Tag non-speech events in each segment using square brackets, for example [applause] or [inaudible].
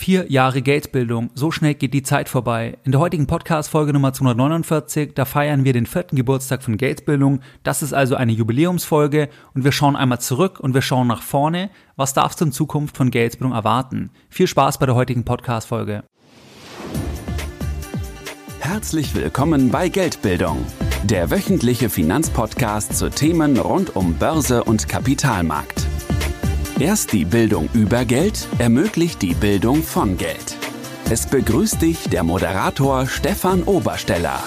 Vier Jahre Geldbildung, so schnell geht die Zeit vorbei. In der heutigen Podcast-Folge Nummer 249, da feiern wir den vierten Geburtstag von Geldbildung. Das ist also eine Jubiläumsfolge und wir schauen einmal zurück und wir schauen nach vorne. Was darfst du in Zukunft von Geldbildung erwarten? Viel Spaß bei der heutigen Podcast-Folge. Herzlich willkommen bei Geldbildung, der wöchentliche Finanzpodcast zu Themen rund um Börse und Kapitalmarkt. Erst die Bildung über Geld ermöglicht die Bildung von Geld. Es begrüßt dich der Moderator Stefan Obersteller.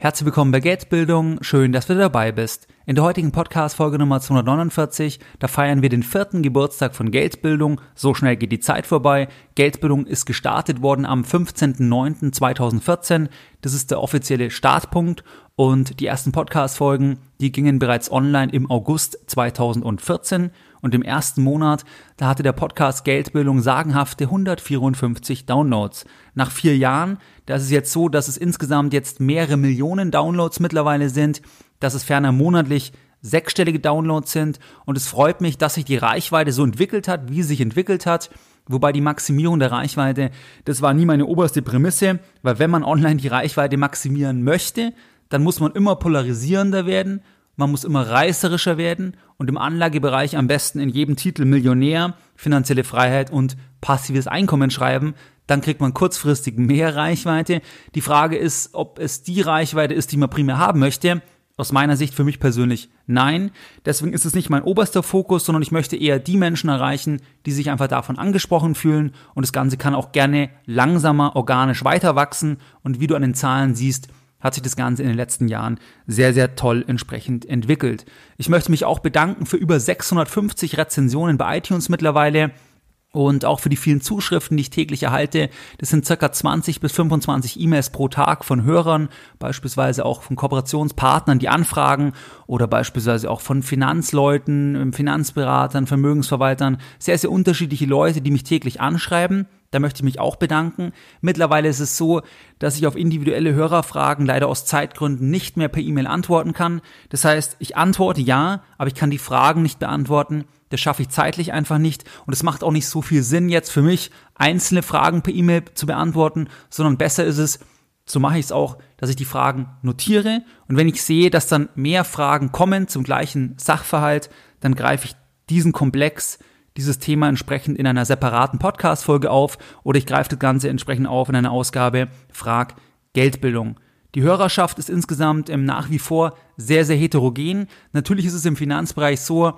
Herzlich willkommen bei Geldbildung. Schön, dass du dabei bist. In der heutigen Podcast-Folge Nummer 249, da feiern wir den vierten Geburtstag von Geldbildung. So schnell geht die Zeit vorbei. Geldbildung ist gestartet worden am 15.09.2014. Das ist der offizielle Startpunkt. Und die ersten Podcast-Folgen, die gingen bereits online im August 2014. Und im ersten Monat, da hatte der Podcast Geldbildung sagenhafte 154 Downloads. Nach vier Jahren, da ist es jetzt so, dass es insgesamt jetzt mehrere Millionen Downloads mittlerweile sind, dass es ferner monatlich sechsstellige Downloads sind und es freut mich, dass sich die Reichweite so entwickelt hat, wie sie sich entwickelt hat. Wobei die Maximierung der Reichweite, das war nie meine oberste Prämisse, weil wenn man online die Reichweite maximieren möchte, dann muss man immer polarisierender werden man muss immer reißerischer werden und im Anlagebereich am besten in jedem Titel Millionär, finanzielle Freiheit und passives Einkommen schreiben, dann kriegt man kurzfristig mehr Reichweite. Die Frage ist, ob es die Reichweite ist, die man primär haben möchte. Aus meiner Sicht für mich persönlich nein. Deswegen ist es nicht mein oberster Fokus, sondern ich möchte eher die Menschen erreichen, die sich einfach davon angesprochen fühlen. Und das Ganze kann auch gerne langsamer, organisch weiter wachsen. Und wie du an den Zahlen siehst, hat sich das Ganze in den letzten Jahren sehr, sehr toll entsprechend entwickelt. Ich möchte mich auch bedanken für über 650 Rezensionen bei iTunes mittlerweile und auch für die vielen Zuschriften, die ich täglich erhalte. Das sind circa 20 bis 25 E-Mails pro Tag von Hörern, beispielsweise auch von Kooperationspartnern, die anfragen oder beispielsweise auch von Finanzleuten, Finanzberatern, Vermögensverwaltern. Sehr, sehr unterschiedliche Leute, die mich täglich anschreiben. Da möchte ich mich auch bedanken. Mittlerweile ist es so, dass ich auf individuelle Hörerfragen leider aus Zeitgründen nicht mehr per E-Mail antworten kann. Das heißt, ich antworte ja, aber ich kann die Fragen nicht beantworten. Das schaffe ich zeitlich einfach nicht. Und es macht auch nicht so viel Sinn jetzt für mich, einzelne Fragen per E-Mail zu beantworten, sondern besser ist es, so mache ich es auch, dass ich die Fragen notiere. Und wenn ich sehe, dass dann mehr Fragen kommen zum gleichen Sachverhalt, dann greife ich diesen Komplex dieses Thema entsprechend in einer separaten Podcast-Folge auf oder ich greife das Ganze entsprechend auf in einer Ausgabe Frag Geldbildung. Die Hörerschaft ist insgesamt ähm, nach wie vor sehr, sehr heterogen. Natürlich ist es im Finanzbereich so,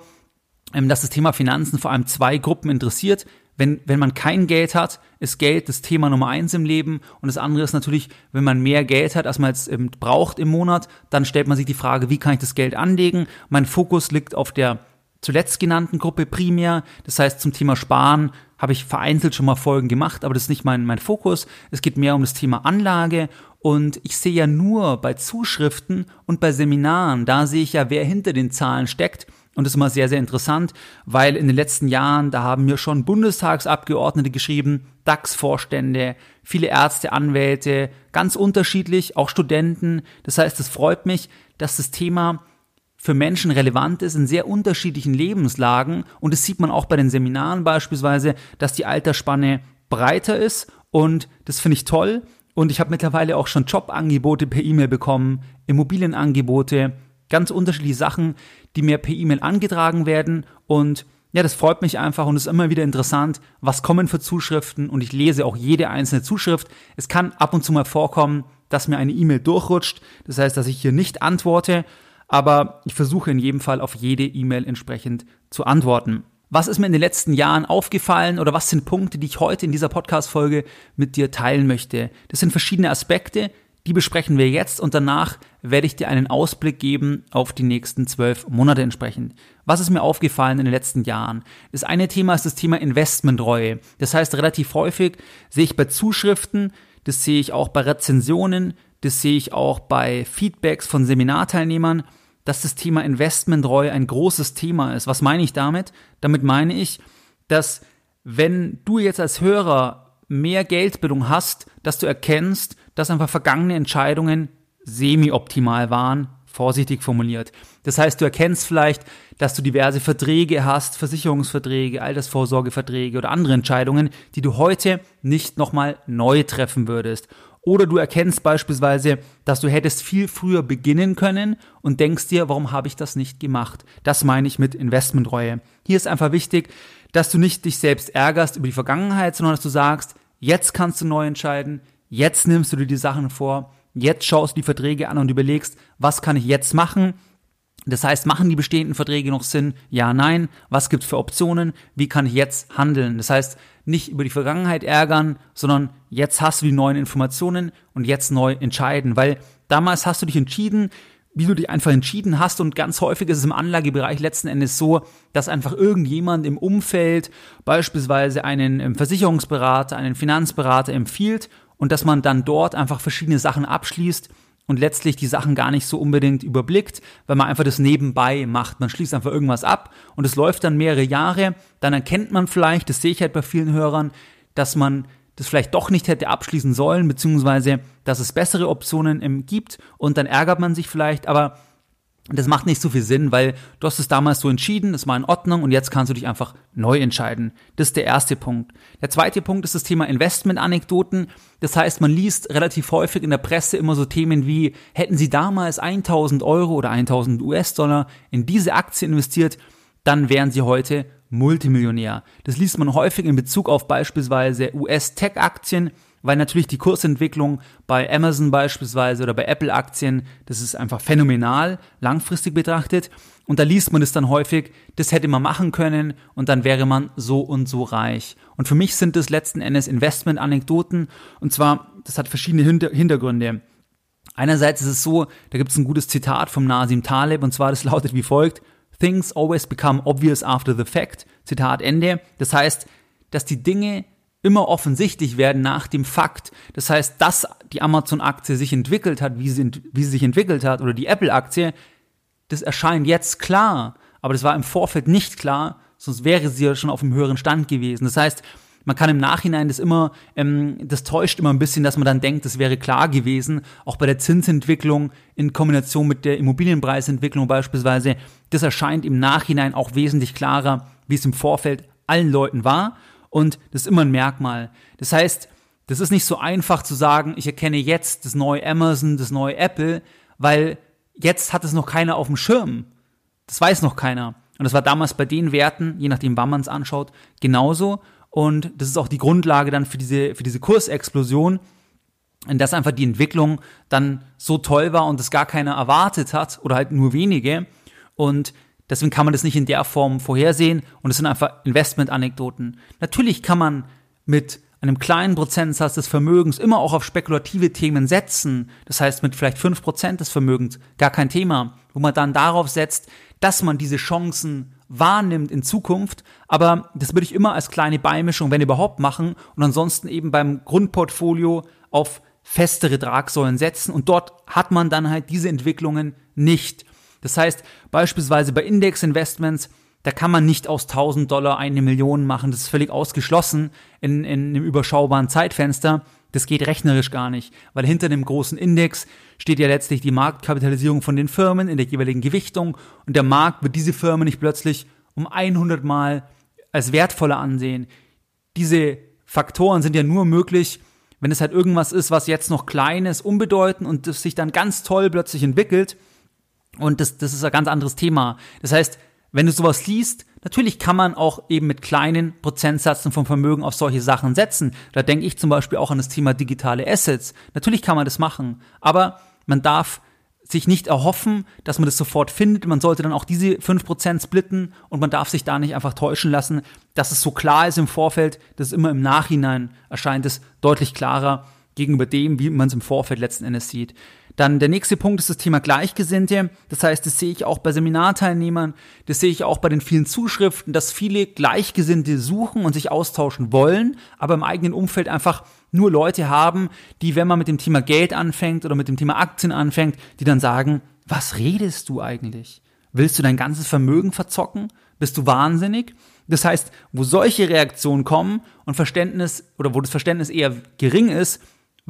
ähm, dass das Thema Finanzen vor allem zwei Gruppen interessiert. Wenn, wenn man kein Geld hat, ist Geld das Thema Nummer eins im Leben. Und das andere ist natürlich, wenn man mehr Geld hat, als man jetzt ähm, braucht im Monat, dann stellt man sich die Frage, wie kann ich das Geld anlegen? Mein Fokus liegt auf der zuletzt genannten Gruppe primär. Das heißt, zum Thema Sparen habe ich vereinzelt schon mal Folgen gemacht, aber das ist nicht mein, mein Fokus. Es geht mehr um das Thema Anlage und ich sehe ja nur bei Zuschriften und bei Seminaren, da sehe ich ja, wer hinter den Zahlen steckt. Und das ist immer sehr, sehr interessant, weil in den letzten Jahren, da haben mir schon Bundestagsabgeordnete geschrieben, DAX-Vorstände, viele Ärzte, Anwälte, ganz unterschiedlich, auch Studenten. Das heißt, es freut mich, dass das Thema für Menschen relevant ist in sehr unterschiedlichen Lebenslagen. Und das sieht man auch bei den Seminaren beispielsweise, dass die Altersspanne breiter ist. Und das finde ich toll. Und ich habe mittlerweile auch schon Jobangebote per E-Mail bekommen, Immobilienangebote, ganz unterschiedliche Sachen, die mir per E-Mail angetragen werden. Und ja, das freut mich einfach und ist immer wieder interessant, was kommen für Zuschriften und ich lese auch jede einzelne Zuschrift. Es kann ab und zu mal vorkommen, dass mir eine E-Mail durchrutscht. Das heißt, dass ich hier nicht antworte aber ich versuche in jedem Fall auf jede E-Mail entsprechend zu antworten. Was ist mir in den letzten Jahren aufgefallen oder was sind Punkte, die ich heute in dieser Podcast-Folge mit dir teilen möchte? Das sind verschiedene Aspekte, die besprechen wir jetzt und danach werde ich dir einen Ausblick geben auf die nächsten zwölf Monate entsprechend. Was ist mir aufgefallen in den letzten Jahren? Das eine Thema ist das Thema Investmentreue. Das heißt, relativ häufig sehe ich bei Zuschriften, das sehe ich auch bei Rezensionen, das sehe ich auch bei Feedbacks von Seminarteilnehmern, dass das Thema Investmentreue ein großes Thema ist. Was meine ich damit? Damit meine ich, dass wenn du jetzt als Hörer mehr Geldbildung hast, dass du erkennst, dass einfach vergangene Entscheidungen semi-optimal waren, vorsichtig formuliert. Das heißt, du erkennst vielleicht, dass du diverse Verträge hast, Versicherungsverträge, Altersvorsorgeverträge oder andere Entscheidungen, die du heute nicht nochmal neu treffen würdest. Oder du erkennst beispielsweise, dass du hättest viel früher beginnen können und denkst dir, warum habe ich das nicht gemacht? Das meine ich mit Investmentreue. Hier ist einfach wichtig, dass du nicht dich selbst ärgerst über die Vergangenheit, sondern dass du sagst, jetzt kannst du neu entscheiden, jetzt nimmst du dir die Sachen vor, jetzt schaust du die Verträge an und überlegst, was kann ich jetzt machen? Das heißt, machen die bestehenden Verträge noch Sinn? Ja, nein. Was gibt's für Optionen? Wie kann ich jetzt handeln? Das heißt, nicht über die Vergangenheit ärgern, sondern jetzt hast du die neuen Informationen und jetzt neu entscheiden, weil damals hast du dich entschieden, wie du dich einfach entschieden hast und ganz häufig ist es im Anlagebereich letzten Endes so, dass einfach irgendjemand im Umfeld beispielsweise einen ähm, Versicherungsberater, einen Finanzberater empfiehlt und dass man dann dort einfach verschiedene Sachen abschließt und letztlich die Sachen gar nicht so unbedingt überblickt, weil man einfach das nebenbei macht. Man schließt einfach irgendwas ab und es läuft dann mehrere Jahre. Dann erkennt man vielleicht, das sehe ich halt bei vielen Hörern, dass man das vielleicht doch nicht hätte abschließen sollen, beziehungsweise dass es bessere Optionen gibt und dann ärgert man sich vielleicht, aber das macht nicht so viel Sinn, weil du hast es damals so entschieden, es war in Ordnung und jetzt kannst du dich einfach neu entscheiden. Das ist der erste Punkt. Der zweite Punkt ist das Thema Investment-Anekdoten. Das heißt, man liest relativ häufig in der Presse immer so Themen wie, hätten Sie damals 1000 Euro oder 1000 US-Dollar in diese Aktie investiert, dann wären Sie heute Multimillionär. Das liest man häufig in Bezug auf beispielsweise US-Tech-Aktien weil natürlich die Kursentwicklung bei Amazon beispielsweise oder bei Apple-Aktien, das ist einfach phänomenal, langfristig betrachtet. Und da liest man es dann häufig, das hätte man machen können und dann wäre man so und so reich. Und für mich sind das letzten Endes Investment-Anekdoten und zwar, das hat verschiedene Hintergründe. Einerseits ist es so, da gibt es ein gutes Zitat vom Nasim Taleb und zwar, das lautet wie folgt, Things always become obvious after the fact. Zitat Ende. Das heißt, dass die Dinge immer offensichtlich werden nach dem Fakt. Das heißt, dass die Amazon-Aktie sich entwickelt hat, wie sie, wie sie sich entwickelt hat, oder die Apple-Aktie, das erscheint jetzt klar. Aber das war im Vorfeld nicht klar, sonst wäre sie ja schon auf einem höheren Stand gewesen. Das heißt, man kann im Nachhinein das immer, ähm, das täuscht immer ein bisschen, dass man dann denkt, das wäre klar gewesen. Auch bei der Zinsentwicklung in Kombination mit der Immobilienpreisentwicklung beispielsweise, das erscheint im Nachhinein auch wesentlich klarer, wie es im Vorfeld allen Leuten war und das ist immer ein Merkmal. Das heißt, das ist nicht so einfach zu sagen, ich erkenne jetzt das neue Amazon, das neue Apple, weil jetzt hat es noch keiner auf dem Schirm. Das weiß noch keiner. Und das war damals bei den Werten, je nachdem, wann man es anschaut, genauso. Und das ist auch die Grundlage dann für diese, für diese Kursexplosion, in dass einfach die Entwicklung dann so toll war und es gar keiner erwartet hat oder halt nur wenige. Und Deswegen kann man das nicht in der Form vorhersehen und es sind einfach Investment-Anekdoten. Natürlich kann man mit einem kleinen Prozentsatz des Vermögens immer auch auf spekulative Themen setzen. Das heißt, mit vielleicht fünf Prozent des Vermögens gar kein Thema, wo man dann darauf setzt, dass man diese Chancen wahrnimmt in Zukunft. Aber das würde ich immer als kleine Beimischung, wenn überhaupt, machen und ansonsten eben beim Grundportfolio auf festere Tragsäulen setzen und dort hat man dann halt diese Entwicklungen nicht. Das heißt, beispielsweise bei Index-Investments, da kann man nicht aus 1000 Dollar eine Million machen. Das ist völlig ausgeschlossen in, in einem überschaubaren Zeitfenster. Das geht rechnerisch gar nicht, weil hinter dem großen Index steht ja letztlich die Marktkapitalisierung von den Firmen in der jeweiligen Gewichtung und der Markt wird diese Firmen nicht plötzlich um 100 Mal als wertvoller ansehen. Diese Faktoren sind ja nur möglich, wenn es halt irgendwas ist, was jetzt noch klein ist, unbedeutend und das sich dann ganz toll plötzlich entwickelt und das, das ist ein ganz anderes Thema. Das heißt, wenn du sowas liest, natürlich kann man auch eben mit kleinen Prozentsätzen vom Vermögen auf solche Sachen setzen. Da denke ich zum Beispiel auch an das Thema digitale Assets. Natürlich kann man das machen, aber man darf sich nicht erhoffen, dass man das sofort findet. Man sollte dann auch diese 5% splitten und man darf sich da nicht einfach täuschen lassen, dass es so klar ist im Vorfeld, dass es immer im Nachhinein erscheint es deutlich klarer gegenüber dem, wie man es im Vorfeld letzten Endes sieht. Dann der nächste Punkt ist das Thema Gleichgesinnte. Das heißt, das sehe ich auch bei Seminarteilnehmern, das sehe ich auch bei den vielen Zuschriften, dass viele Gleichgesinnte suchen und sich austauschen wollen, aber im eigenen Umfeld einfach nur Leute haben, die, wenn man mit dem Thema Geld anfängt oder mit dem Thema Aktien anfängt, die dann sagen, was redest du eigentlich? Willst du dein ganzes Vermögen verzocken? Bist du wahnsinnig? Das heißt, wo solche Reaktionen kommen und Verständnis oder wo das Verständnis eher gering ist,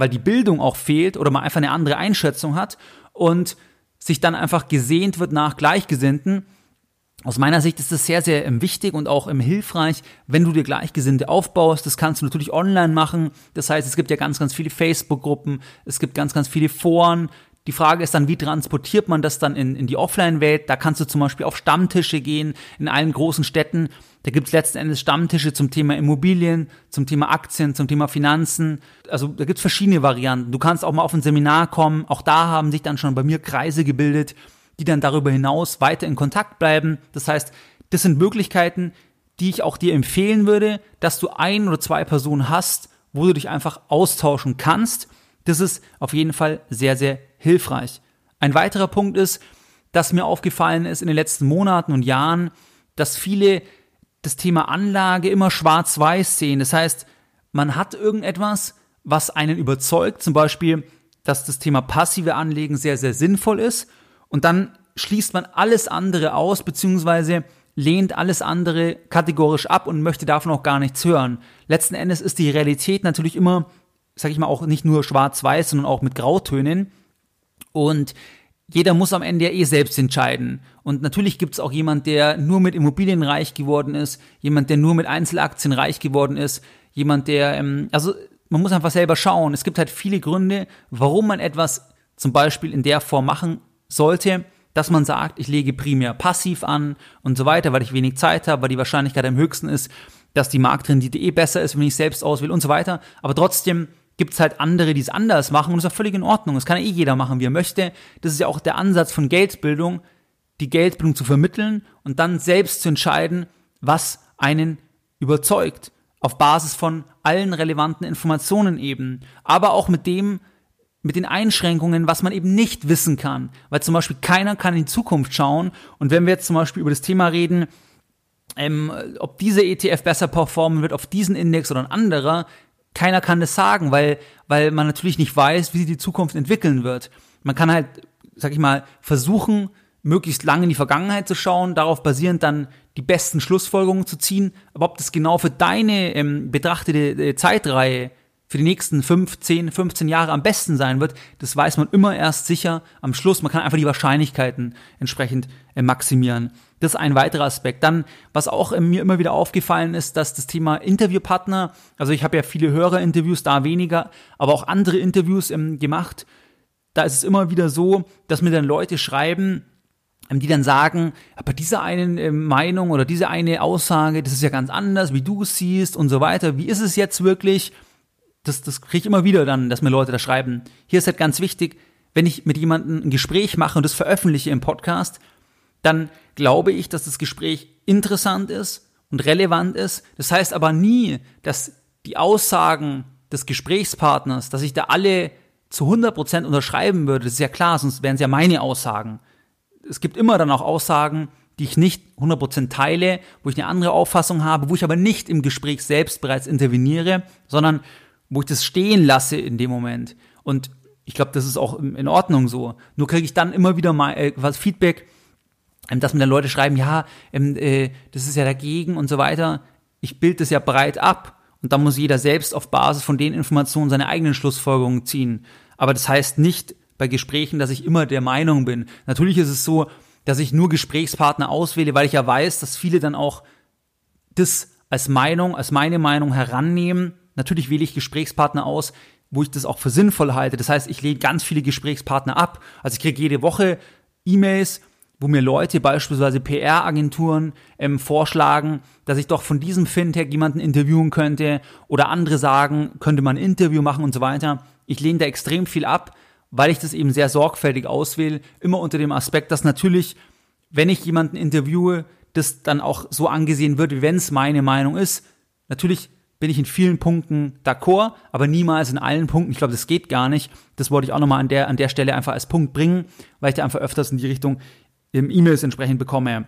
weil die Bildung auch fehlt oder man einfach eine andere Einschätzung hat und sich dann einfach gesehnt wird nach Gleichgesinnten. Aus meiner Sicht ist es sehr, sehr ähm, wichtig und auch ähm, hilfreich, wenn du dir Gleichgesinnte aufbaust. Das kannst du natürlich online machen. Das heißt, es gibt ja ganz, ganz viele Facebook-Gruppen, es gibt ganz, ganz viele Foren. Die Frage ist dann, wie transportiert man das dann in, in die Offline-Welt? Da kannst du zum Beispiel auf Stammtische gehen in allen großen Städten. Da gibt es letzten Endes Stammtische zum Thema Immobilien, zum Thema Aktien, zum Thema Finanzen. Also da gibt es verschiedene Varianten. Du kannst auch mal auf ein Seminar kommen. Auch da haben sich dann schon bei mir Kreise gebildet die dann darüber hinaus weiter in Kontakt bleiben. Das heißt, das sind Möglichkeiten, die ich auch dir empfehlen würde, dass du ein oder zwei Personen hast, wo du dich einfach austauschen kannst. Das ist auf jeden Fall sehr, sehr hilfreich. Ein weiterer Punkt ist, dass mir aufgefallen ist in den letzten Monaten und Jahren, dass viele das Thema Anlage immer schwarz-weiß sehen. Das heißt, man hat irgendetwas, was einen überzeugt, zum Beispiel, dass das Thema passive Anlegen sehr, sehr sinnvoll ist und dann schließt man alles andere aus, beziehungsweise lehnt alles andere kategorisch ab und möchte davon auch gar nichts hören. Letzten Endes ist die Realität natürlich immer, sag ich mal, auch nicht nur schwarz-weiß, sondern auch mit Grautönen. Und jeder muss am Ende ja eh selbst entscheiden. Und natürlich gibt es auch jemand, der nur mit Immobilien reich geworden ist, jemand, der nur mit Einzelaktien reich geworden ist, jemand, der, ähm, also man muss einfach selber schauen. Es gibt halt viele Gründe, warum man etwas zum Beispiel in der Form machen sollte, dass man sagt, ich lege primär passiv an und so weiter, weil ich wenig Zeit habe, weil die Wahrscheinlichkeit am höchsten ist, dass die Marktrendite eh besser ist, wenn ich selbst auswähle und so weiter. Aber trotzdem gibt es halt andere, die es anders machen und das ist auch völlig in Ordnung. Das kann ja eh jeder machen, wie er möchte. Das ist ja auch der Ansatz von Geldbildung, die Geldbildung zu vermitteln und dann selbst zu entscheiden, was einen überzeugt. Auf Basis von allen relevanten Informationen eben. Aber auch mit dem, mit den Einschränkungen, was man eben nicht wissen kann. Weil zum Beispiel keiner kann in die Zukunft schauen. Und wenn wir jetzt zum Beispiel über das Thema reden, ähm, ob dieser ETF besser performen wird auf diesen Index oder ein anderer, keiner kann das sagen, weil, weil man natürlich nicht weiß, wie sich die Zukunft entwickeln wird. Man kann halt, sag ich mal, versuchen, möglichst lange in die Vergangenheit zu schauen, darauf basierend dann die besten Schlussfolgerungen zu ziehen. Aber ob das genau für deine ähm, betrachtete äh, Zeitreihe für die nächsten 5, 10, 15 Jahre am besten sein wird, das weiß man immer erst sicher am Schluss. Man kann einfach die Wahrscheinlichkeiten entsprechend äh, maximieren. Das ist ein weiterer Aspekt. Dann, was auch mir immer wieder aufgefallen ist, dass das Thema Interviewpartner, also ich habe ja viele Hörerinterviews, da weniger, aber auch andere Interviews ähm, gemacht. Da ist es immer wieder so, dass mir dann Leute schreiben, ähm, die dann sagen, bei dieser einen äh, Meinung oder diese eine Aussage, das ist ja ganz anders, wie du es siehst und so weiter. Wie ist es jetzt wirklich? das, das kriege ich immer wieder dann, dass mir Leute da schreiben. Hier ist halt ganz wichtig, wenn ich mit jemandem ein Gespräch mache und das veröffentliche im Podcast, dann glaube ich, dass das Gespräch interessant ist und relevant ist. Das heißt aber nie, dass die Aussagen des Gesprächspartners, dass ich da alle zu 100% unterschreiben würde. Das ist ja klar, sonst wären es ja meine Aussagen. Es gibt immer dann auch Aussagen, die ich nicht 100% teile, wo ich eine andere Auffassung habe, wo ich aber nicht im Gespräch selbst bereits interveniere, sondern wo ich das stehen lasse in dem Moment. Und ich glaube, das ist auch in Ordnung so. Nur kriege ich dann immer wieder mal äh, was Feedback, dass mir dann Leute schreiben, ja, ähm, äh, das ist ja dagegen und so weiter. Ich bilde das ja breit ab und dann muss jeder selbst auf Basis von den Informationen seine eigenen Schlussfolgerungen ziehen. Aber das heißt nicht bei Gesprächen, dass ich immer der Meinung bin. Natürlich ist es so, dass ich nur Gesprächspartner auswähle, weil ich ja weiß, dass viele dann auch das als Meinung, als meine Meinung herannehmen Natürlich wähle ich Gesprächspartner aus, wo ich das auch für sinnvoll halte. Das heißt, ich lehne ganz viele Gesprächspartner ab. Also ich kriege jede Woche E-Mails, wo mir Leute, beispielsweise PR-Agenturen, ähm, vorschlagen, dass ich doch von diesem Fintech jemanden interviewen könnte oder andere sagen, könnte man ein Interview machen und so weiter. Ich lehne da extrem viel ab, weil ich das eben sehr sorgfältig auswähle, immer unter dem Aspekt, dass natürlich, wenn ich jemanden interviewe, das dann auch so angesehen wird, wie wenn es meine Meinung ist. Natürlich bin ich in vielen Punkten d'accord, aber niemals in allen Punkten. Ich glaube, das geht gar nicht. Das wollte ich auch nochmal an der, an der Stelle einfach als Punkt bringen, weil ich da einfach öfters in die Richtung E-Mails entsprechend bekomme.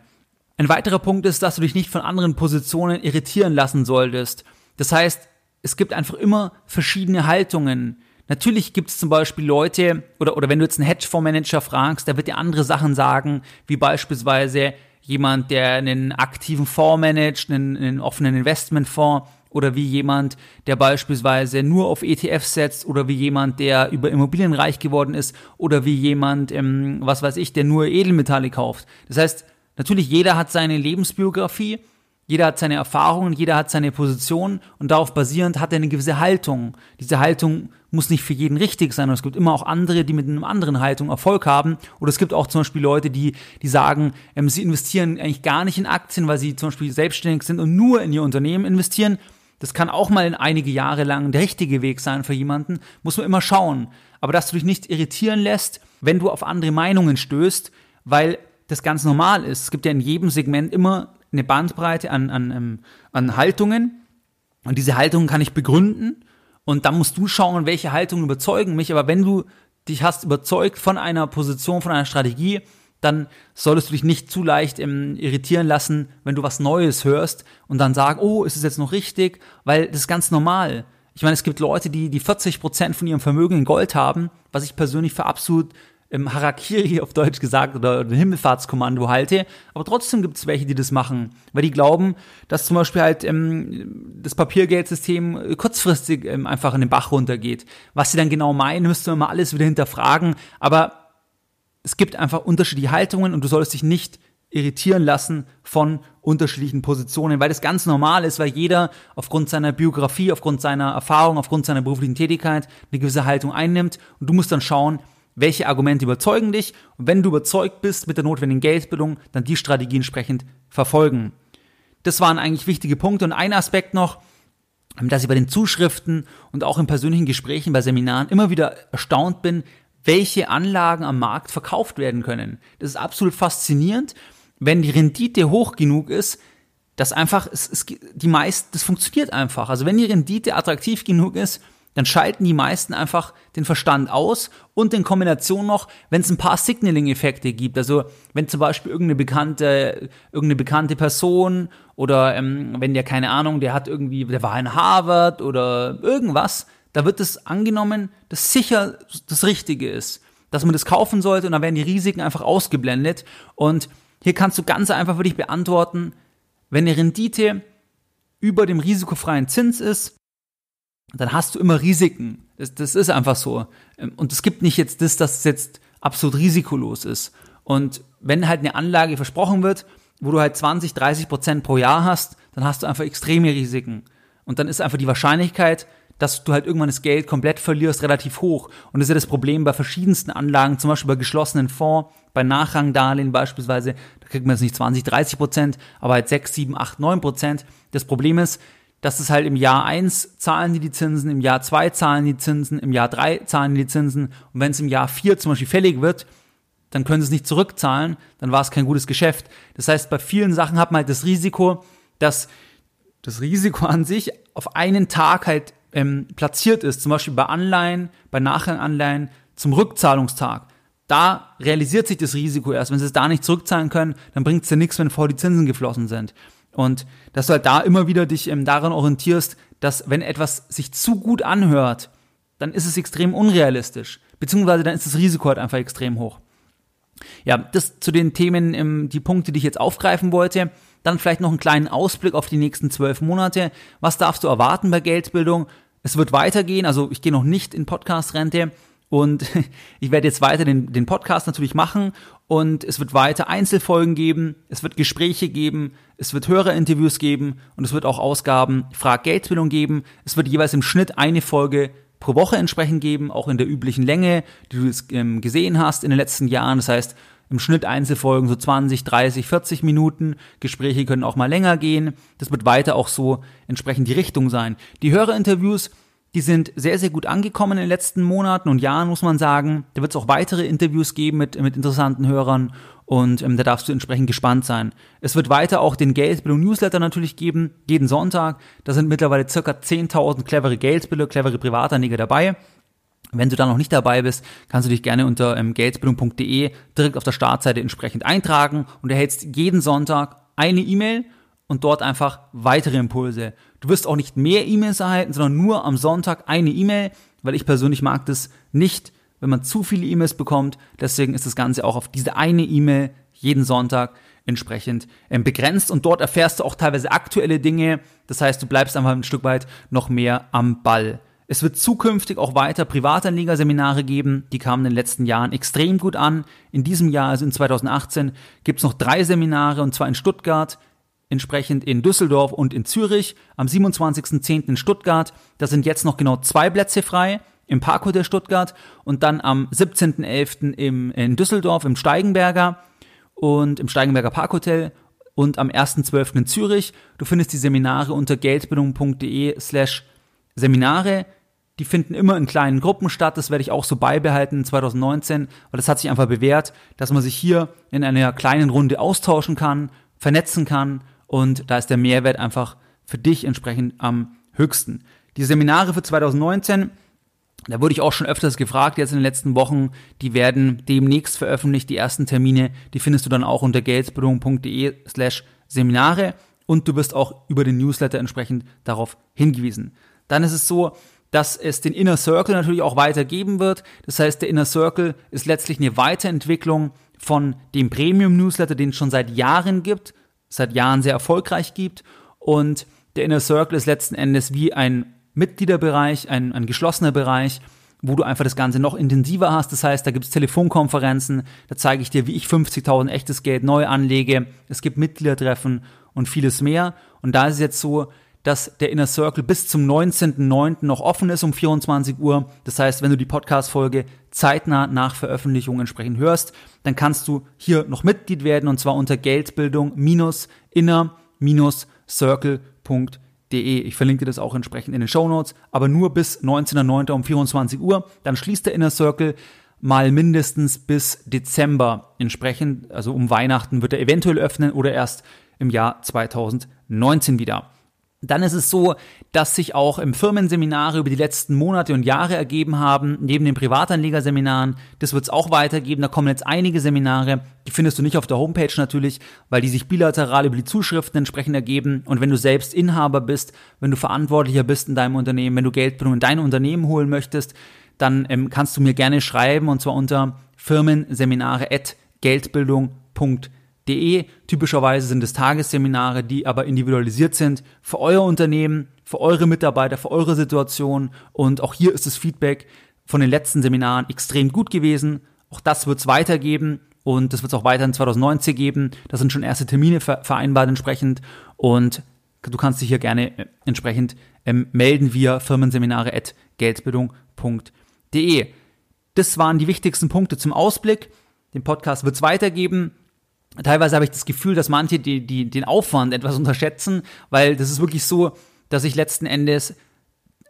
Ein weiterer Punkt ist, dass du dich nicht von anderen Positionen irritieren lassen solltest. Das heißt, es gibt einfach immer verschiedene Haltungen. Natürlich gibt es zum Beispiel Leute, oder, oder wenn du jetzt einen Hedgefondsmanager fragst, der wird dir andere Sachen sagen, wie beispielsweise jemand, der einen aktiven Fonds managt, einen, einen offenen Investmentfonds oder wie jemand, der beispielsweise nur auf ETFs setzt oder wie jemand, der über Immobilien reich geworden ist oder wie jemand, ähm, was weiß ich, der nur Edelmetalle kauft. Das heißt, natürlich jeder hat seine Lebensbiografie, jeder hat seine Erfahrungen, jeder hat seine Position und darauf basierend hat er eine gewisse Haltung. Diese Haltung muss nicht für jeden richtig sein. Und es gibt immer auch andere, die mit einer anderen Haltung Erfolg haben. Oder es gibt auch zum Beispiel Leute, die, die sagen, ähm, sie investieren eigentlich gar nicht in Aktien, weil sie zum Beispiel selbstständig sind und nur in ihr Unternehmen investieren. Das kann auch mal in einige Jahre lang der richtige Weg sein für jemanden. Muss man immer schauen. Aber dass du dich nicht irritieren lässt, wenn du auf andere Meinungen stößt, weil das ganz normal ist. Es gibt ja in jedem Segment immer eine Bandbreite an, an, ähm, an Haltungen und diese Haltungen kann ich begründen und dann musst du schauen, welche Haltungen überzeugen mich. Aber wenn du dich hast überzeugt von einer Position, von einer Strategie, dann solltest du dich nicht zu leicht ähm, irritieren lassen, wenn du was Neues hörst und dann sagen, oh, ist es jetzt noch richtig? Weil das ist ganz normal. Ich meine, es gibt Leute, die, die 40 Prozent von ihrem Vermögen in Gold haben, was ich persönlich für absolut im Harakiri [laughs] auf Deutsch gesagt oder Himmelfahrtskommando halte, aber trotzdem gibt es welche, die das machen, weil die glauben, dass zum Beispiel halt ähm, das Papiergeldsystem kurzfristig ähm, einfach in den Bach runtergeht. Was sie dann genau meinen, müsste man mal alles wieder hinterfragen, aber es gibt einfach unterschiedliche Haltungen und du solltest dich nicht irritieren lassen von unterschiedlichen Positionen, weil das ganz normal ist, weil jeder aufgrund seiner Biografie, aufgrund seiner Erfahrung, aufgrund seiner beruflichen Tätigkeit eine gewisse Haltung einnimmt und du musst dann schauen, welche Argumente überzeugen dich und wenn du überzeugt bist mit der notwendigen Geldbildung, dann die Strategie entsprechend verfolgen. Das waren eigentlich wichtige Punkte und ein Aspekt noch, dass ich bei den Zuschriften und auch in persönlichen Gesprächen bei Seminaren immer wieder erstaunt bin, welche Anlagen am Markt verkauft werden können. Das ist absolut faszinierend, wenn die Rendite hoch genug ist, dass einfach es, es die meist das funktioniert einfach. Also wenn die Rendite attraktiv genug ist, dann schalten die meisten einfach den Verstand aus und in Kombination noch, wenn es ein paar Signaling-Effekte gibt. Also wenn zum Beispiel irgendeine bekannte, irgendeine bekannte Person oder ähm, wenn der, keine Ahnung, der hat irgendwie, der war in Harvard oder irgendwas, da wird es angenommen, dass sicher das Richtige ist, dass man das kaufen sollte und dann werden die Risiken einfach ausgeblendet. Und hier kannst du ganz einfach für dich beantworten, wenn eine Rendite über dem risikofreien Zins ist, dann hast du immer Risiken. Das, das ist einfach so. Ähm, und es gibt nicht jetzt das, dass es jetzt absolut risikolos ist. Und wenn halt eine Anlage versprochen wird, wo du halt 20, 30 Prozent pro Jahr hast, dann hast du einfach extreme Risiken. Und dann ist einfach die Wahrscheinlichkeit, dass du halt irgendwann das Geld komplett verlierst, relativ hoch. Und das ist ja das Problem bei verschiedensten Anlagen, zum Beispiel bei geschlossenen Fonds, bei Nachrangdarlehen beispielsweise, da kriegt man jetzt nicht 20, 30 Prozent, aber halt 6, 7, 8, 9 Prozent. Das Problem ist, dass es halt im Jahr eins zahlen die die Zinsen, im Jahr zwei zahlen die Zinsen, im Jahr drei zahlen die Zinsen und wenn es im Jahr vier zum Beispiel fällig wird, dann können sie es nicht zurückzahlen, dann war es kein gutes Geschäft. Das heißt, bei vielen Sachen hat man halt das Risiko, dass das Risiko an sich auf einen Tag halt ähm, platziert ist, zum Beispiel bei Anleihen, bei Nachranganleihen zum Rückzahlungstag. Da realisiert sich das Risiko erst. Wenn sie es da nicht zurückzahlen können, dann bringt es ja nichts, wenn vorher die Zinsen geflossen sind. Und dass du halt da immer wieder dich ähm, daran orientierst, dass wenn etwas sich zu gut anhört, dann ist es extrem unrealistisch. Beziehungsweise dann ist das Risiko halt einfach extrem hoch. Ja, das zu den Themen, ähm, die Punkte, die ich jetzt aufgreifen wollte. Dann vielleicht noch einen kleinen Ausblick auf die nächsten zwölf Monate. Was darfst du erwarten bei Geldbildung? Es wird weitergehen, also ich gehe noch nicht in Podcast-Rente. Und [laughs] ich werde jetzt weiter den, den Podcast natürlich machen und es wird weiter Einzelfolgen geben, es wird Gespräche geben, es wird Hörerinterviews geben und es wird auch Ausgaben Frag Geldbildung geben. Es wird jeweils im Schnitt eine Folge pro Woche entsprechend geben, auch in der üblichen Länge, die du ähm, gesehen hast in den letzten Jahren. Das heißt, im Schnitt Einzelfolgen so 20, 30, 40 Minuten. Gespräche können auch mal länger gehen. Das wird weiter auch so entsprechend die Richtung sein. Die Hörerinterviews die sind sehr, sehr gut angekommen in den letzten Monaten und Jahren, muss man sagen. Da wird es auch weitere Interviews geben mit, mit interessanten Hörern und ähm, da darfst du entsprechend gespannt sein. Es wird weiter auch den Geldbildung Newsletter natürlich geben, jeden Sonntag. Da sind mittlerweile circa 10.000 clevere Geldbilder, clevere Privatanleger dabei. Wenn du da noch nicht dabei bist, kannst du dich gerne unter ähm, geldbildung.de direkt auf der Startseite entsprechend eintragen und erhältst jeden Sonntag eine E-Mail und dort einfach weitere Impulse. Du wirst auch nicht mehr E-Mails erhalten, sondern nur am Sonntag eine E-Mail, weil ich persönlich mag das nicht, wenn man zu viele E-Mails bekommt. Deswegen ist das Ganze auch auf diese eine E-Mail jeden Sonntag entsprechend ähm, begrenzt und dort erfährst du auch teilweise aktuelle Dinge. Das heißt, du bleibst einfach ein Stück weit noch mehr am Ball. Es wird zukünftig auch weiter Privatanlegerseminare geben. Die kamen in den letzten Jahren extrem gut an. In diesem Jahr, also in 2018, gibt es noch drei Seminare und zwar in Stuttgart, entsprechend in Düsseldorf und in Zürich. Am 27.10. in Stuttgart. Da sind jetzt noch genau zwei Plätze frei im Parkhotel Stuttgart und dann am 17.11. in Düsseldorf im Steigenberger und im Steigenberger Parkhotel und am 1.12. in Zürich. Du findest die Seminare unter geldbildung.de slash Seminare. Die finden immer in kleinen Gruppen statt. Das werde ich auch so beibehalten in 2019, weil das hat sich einfach bewährt, dass man sich hier in einer kleinen Runde austauschen kann, vernetzen kann und da ist der Mehrwert einfach für dich entsprechend am höchsten. Die Seminare für 2019 da wurde ich auch schon öfters gefragt jetzt in den letzten Wochen. Die werden demnächst veröffentlicht. Die ersten Termine, die findest du dann auch unter geldbildung.de slash Seminare und du wirst auch über den Newsletter entsprechend darauf hingewiesen. Dann ist es so, dass es den Inner Circle natürlich auch weitergeben wird. Das heißt, der Inner Circle ist letztlich eine Weiterentwicklung von dem Premium Newsletter, den es schon seit Jahren gibt, seit Jahren sehr erfolgreich gibt. Und der Inner Circle ist letzten Endes wie ein Mitgliederbereich, ein, ein geschlossener Bereich, wo du einfach das Ganze noch intensiver hast. Das heißt, da gibt es Telefonkonferenzen, da zeige ich dir, wie ich 50.000 echtes Geld neu anlege. Es gibt Mitgliedertreffen und vieles mehr. Und da ist es jetzt so, dass der Inner Circle bis zum 19.09. noch offen ist um 24 Uhr. Das heißt, wenn du die Podcast-Folge zeitnah nach Veröffentlichung entsprechend hörst, dann kannst du hier noch Mitglied werden und zwar unter Geldbildung-inner-circle.de De. Ich verlinke dir das auch entsprechend in den Show Notes, aber nur bis 19.09. um 24 Uhr. Dann schließt der Inner Circle mal mindestens bis Dezember entsprechend. Also um Weihnachten wird er eventuell öffnen oder erst im Jahr 2019 wieder. Dann ist es so, dass sich auch im Firmenseminare über die letzten Monate und Jahre ergeben haben, neben den Privatanlegerseminaren. Das wird es auch weitergeben. Da kommen jetzt einige Seminare, die findest du nicht auf der Homepage natürlich, weil die sich bilateral über die Zuschriften entsprechend ergeben. Und wenn du selbst Inhaber bist, wenn du Verantwortlicher bist in deinem Unternehmen, wenn du Geldbildung in dein Unternehmen holen möchtest, dann ähm, kannst du mir gerne schreiben und zwar unter firmenseminare.geldbildung.de De. Typischerweise sind es Tagesseminare, die aber individualisiert sind für euer Unternehmen, für eure Mitarbeiter, für eure Situation. Und auch hier ist das Feedback von den letzten Seminaren extrem gut gewesen. Auch das wird es weitergeben und das wird es auch weiter in 2019 geben. Da sind schon erste Termine vereinbart entsprechend und du kannst dich hier gerne entsprechend ähm, melden via firmenseminare.geldbildung.de. Das waren die wichtigsten Punkte zum Ausblick. Den Podcast wird es weitergeben teilweise habe ich das Gefühl, dass manche die, die, den Aufwand etwas unterschätzen, weil das ist wirklich so, dass ich letzten Endes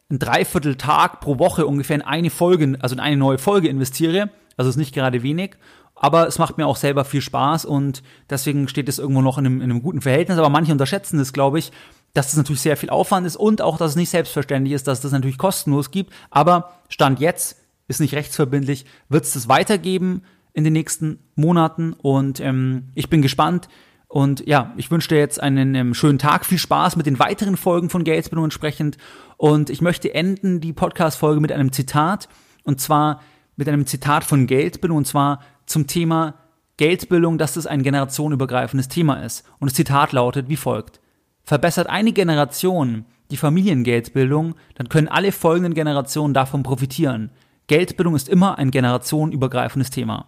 ein Dreivierteltag pro Woche ungefähr in eine Folge, also in eine neue Folge investiere. Also ist nicht gerade wenig. Aber es macht mir auch selber viel Spaß und deswegen steht es irgendwo noch in einem, in einem guten Verhältnis. Aber manche unterschätzen das, glaube ich, dass das natürlich sehr viel Aufwand ist und auch, dass es nicht selbstverständlich ist, dass das natürlich kostenlos gibt. Aber Stand jetzt ist nicht rechtsverbindlich, wird es das weitergeben in den nächsten Monaten und ähm, ich bin gespannt. Und ja, ich wünsche dir jetzt einen ähm, schönen Tag, viel Spaß mit den weiteren Folgen von Geldbildung entsprechend. Und ich möchte enden die Podcast-Folge mit einem Zitat. Und zwar mit einem Zitat von Geldbildung. Und zwar zum Thema Geldbildung, dass es ein generationenübergreifendes Thema ist. Und das Zitat lautet wie folgt. Verbessert eine Generation die Familiengeldbildung, dann können alle folgenden Generationen davon profitieren. Geldbildung ist immer ein generationenübergreifendes Thema.